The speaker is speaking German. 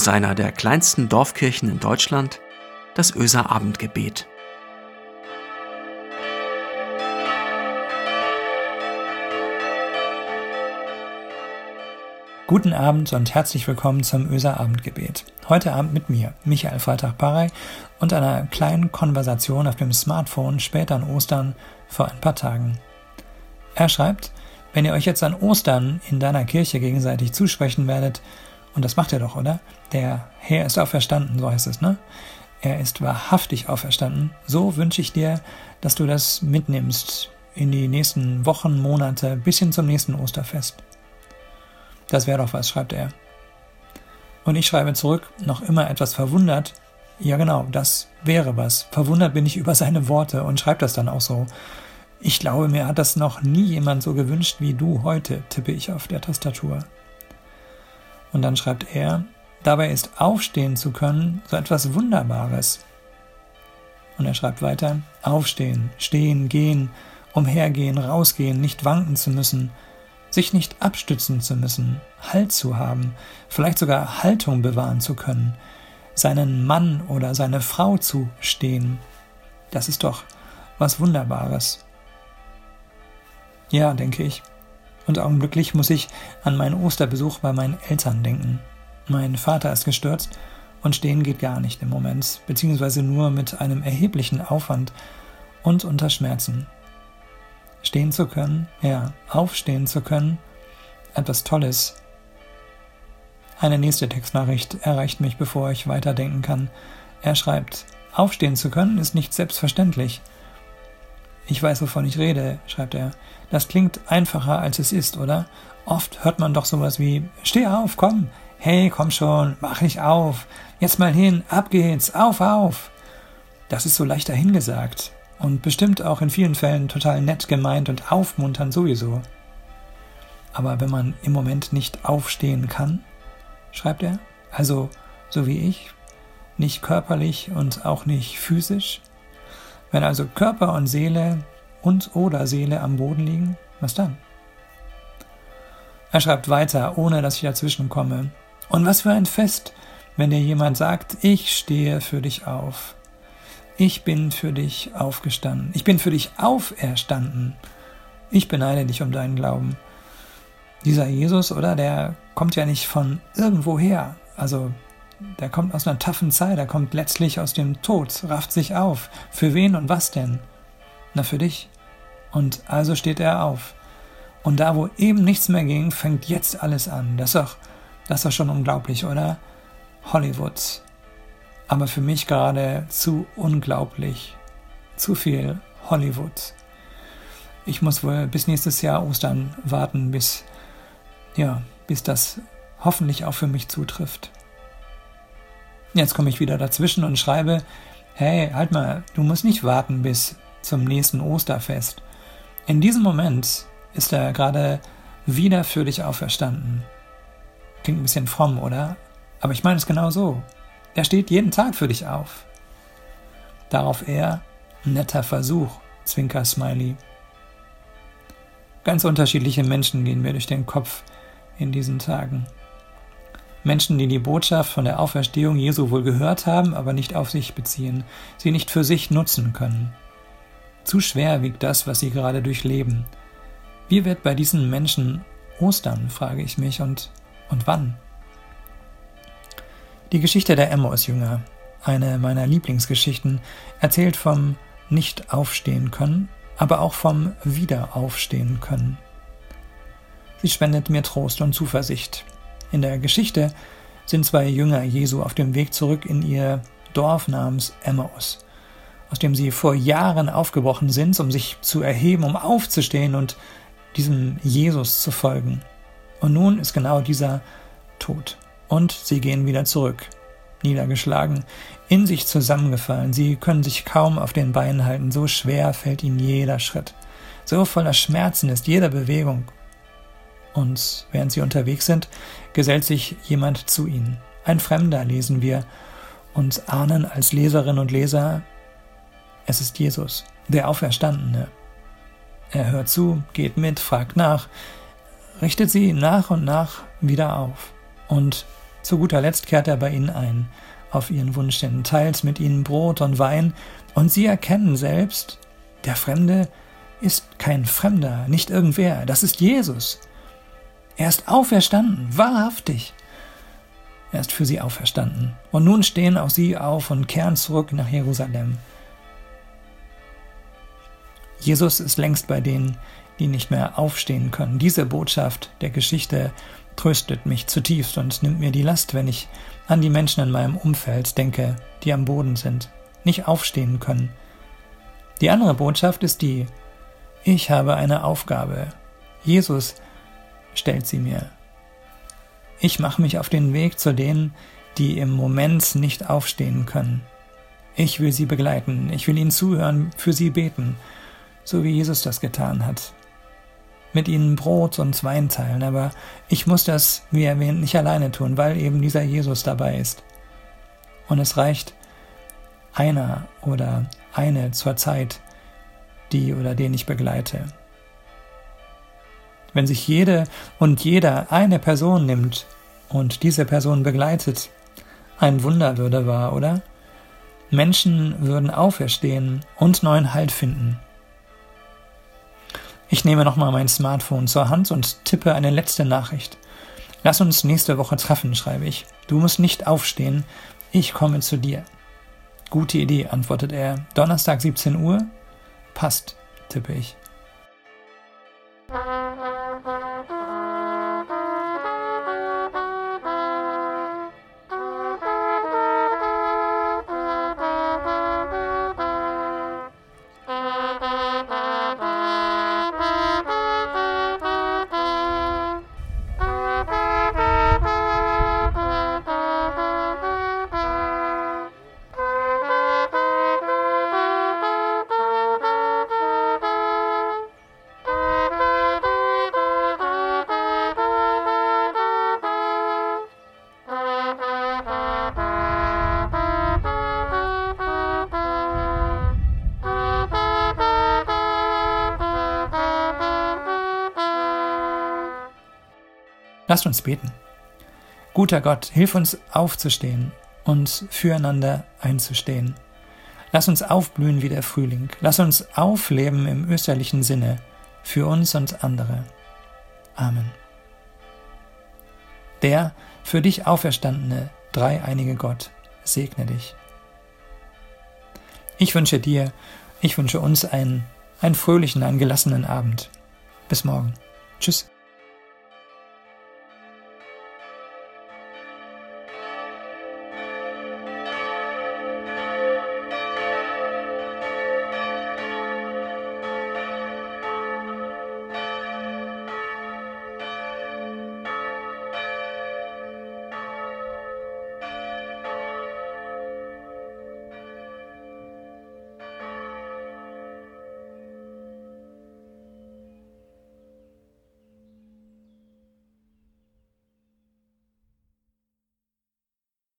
aus einer der kleinsten Dorfkirchen in Deutschland, das Öser Abendgebet. Guten Abend und herzlich willkommen zum Öser Abendgebet. Heute Abend mit mir, Michael Freitag-Barrey, und einer kleinen Konversation auf dem Smartphone später an Ostern vor ein paar Tagen. Er schreibt, wenn ihr euch jetzt an Ostern in deiner Kirche gegenseitig zusprechen werdet, und das macht ihr doch, oder? Der Herr ist auferstanden, so heißt es, ne? Er ist wahrhaftig auferstanden. So wünsche ich dir, dass du das mitnimmst in die nächsten Wochen, Monate, bis hin zum nächsten Osterfest. Das wäre doch was, schreibt er. Und ich schreibe zurück, noch immer etwas verwundert. Ja, genau, das wäre was. Verwundert bin ich über seine Worte und schreibe das dann auch so. Ich glaube, mir hat das noch nie jemand so gewünscht wie du heute, tippe ich auf der Tastatur. Und dann schreibt er, dabei ist aufstehen zu können so etwas Wunderbares. Und er schreibt weiter, aufstehen, stehen, gehen, umhergehen, rausgehen, nicht wanken zu müssen, sich nicht abstützen zu müssen, Halt zu haben, vielleicht sogar Haltung bewahren zu können, seinen Mann oder seine Frau zu stehen. Das ist doch was Wunderbares. Ja, denke ich. Und augenblicklich muss ich an meinen Osterbesuch bei meinen Eltern denken. Mein Vater ist gestürzt und stehen geht gar nicht im Moment, beziehungsweise nur mit einem erheblichen Aufwand und unter Schmerzen. Stehen zu können, ja, aufstehen zu können, etwas Tolles. Eine nächste Textnachricht erreicht mich, bevor ich weiterdenken kann. Er schreibt, aufstehen zu können ist nicht selbstverständlich. Ich weiß, wovon ich rede, schreibt er. Das klingt einfacher, als es ist, oder? Oft hört man doch sowas wie, steh auf, komm, hey, komm schon, mach nicht auf, jetzt mal hin, ab geht's, auf, auf. Das ist so leicht dahingesagt und bestimmt auch in vielen Fällen total nett gemeint und aufmunternd sowieso. Aber wenn man im Moment nicht aufstehen kann, schreibt er, also so wie ich, nicht körperlich und auch nicht physisch, wenn also Körper und Seele und oder Seele am Boden liegen, was dann? Er schreibt weiter, ohne dass ich dazwischen komme. Und was für ein Fest, wenn dir jemand sagt, ich stehe für dich auf. Ich bin für dich aufgestanden. Ich bin für dich auferstanden. Ich beneide dich um deinen Glauben. Dieser Jesus, oder? Der kommt ja nicht von irgendwoher. Also, der kommt aus einer taffen Zeit. Er kommt letztlich aus dem Tod, rafft sich auf. Für wen und was denn? Na, für dich. Und also steht er auf. Und da, wo eben nichts mehr ging, fängt jetzt alles an. Das ist doch, das ist doch schon unglaublich, oder? Hollywood aber für mich gerade zu unglaublich. Zu viel Hollywood. Ich muss wohl bis nächstes Jahr Ostern warten, bis, ja, bis das hoffentlich auch für mich zutrifft. Jetzt komme ich wieder dazwischen und schreibe, hey, halt mal, du musst nicht warten bis zum nächsten Osterfest. In diesem Moment ist er gerade wieder für dich auferstanden. Klingt ein bisschen fromm, oder? Aber ich meine es genau so. Er steht jeden Tag für dich auf. Darauf er, netter Versuch, Zwinker Smiley. Ganz unterschiedliche Menschen gehen mir durch den Kopf in diesen Tagen. Menschen, die die Botschaft von der Auferstehung Jesu wohl gehört haben, aber nicht auf sich beziehen, sie nicht für sich nutzen können. Zu schwer wiegt das, was sie gerade durchleben. Wie wird bei diesen Menschen Ostern, frage ich mich, und, und wann? Die Geschichte der Emmaus-Jünger, eine meiner Lieblingsgeschichten, erzählt vom Nicht-Aufstehen können, aber auch vom Wiederaufstehen können. Sie spendet mir Trost und Zuversicht. In der Geschichte sind zwei Jünger Jesu auf dem Weg zurück in ihr Dorf namens Emmaus, aus dem sie vor Jahren aufgebrochen sind, um sich zu erheben, um aufzustehen und diesem Jesus zu folgen. Und nun ist genau dieser tot. Und sie gehen wieder zurück, niedergeschlagen, in sich zusammengefallen. Sie können sich kaum auf den Beinen halten, so schwer fällt ihnen jeder Schritt. So voller Schmerzen ist jede Bewegung. Und während sie unterwegs sind, gesellt sich jemand zu ihnen. Ein Fremder lesen wir und ahnen als Leserinnen und Leser, es ist Jesus, der Auferstandene. Er hört zu, geht mit, fragt nach, richtet sie nach und nach wieder auf. Und Zu guter Letzt kehrt er bei ihnen ein, auf ihren Wunsch hin, teilt mit ihnen Brot und Wein, und sie erkennen selbst, der Fremde ist kein Fremder, nicht irgendwer, das ist Jesus. Er ist auferstanden, wahrhaftig. Er ist für sie auferstanden. Und nun stehen auch sie auf und kehren zurück nach Jerusalem. Jesus ist längst bei denen, die nicht mehr aufstehen können. Diese Botschaft der Geschichte tröstet mich zutiefst und nimmt mir die Last, wenn ich an die Menschen in meinem Umfeld denke, die am Boden sind, nicht aufstehen können. Die andere Botschaft ist die, ich habe eine Aufgabe. Jesus stellt sie mir. Ich mache mich auf den Weg zu denen, die im Moment nicht aufstehen können. Ich will sie begleiten, ich will ihnen zuhören, für sie beten, so wie Jesus das getan hat. Mit ihnen Brot und Wein teilen, aber ich muss das, wie erwähnt, nicht alleine tun, weil eben dieser Jesus dabei ist. Und es reicht einer oder eine zur Zeit, die oder den ich begleite. Wenn sich jede und jeder eine Person nimmt und diese Person begleitet, ein Wunder würde wahr, oder? Menschen würden auferstehen und neuen Halt finden. Ich nehme nochmal mein Smartphone zur Hand und tippe eine letzte Nachricht. Lass uns nächste Woche treffen, schreibe ich. Du musst nicht aufstehen, ich komme zu dir. Gute Idee, antwortet er. Donnerstag 17 Uhr? Passt, tippe ich. Lasst uns beten. Guter Gott, hilf uns aufzustehen und füreinander einzustehen. Lass uns aufblühen wie der Frühling. Lass uns aufleben im österlichen Sinne für uns und andere. Amen. Der für dich auferstandene dreieinige Gott segne dich. Ich wünsche dir, ich wünsche uns einen, einen fröhlichen, einen gelassenen Abend. Bis morgen. Tschüss.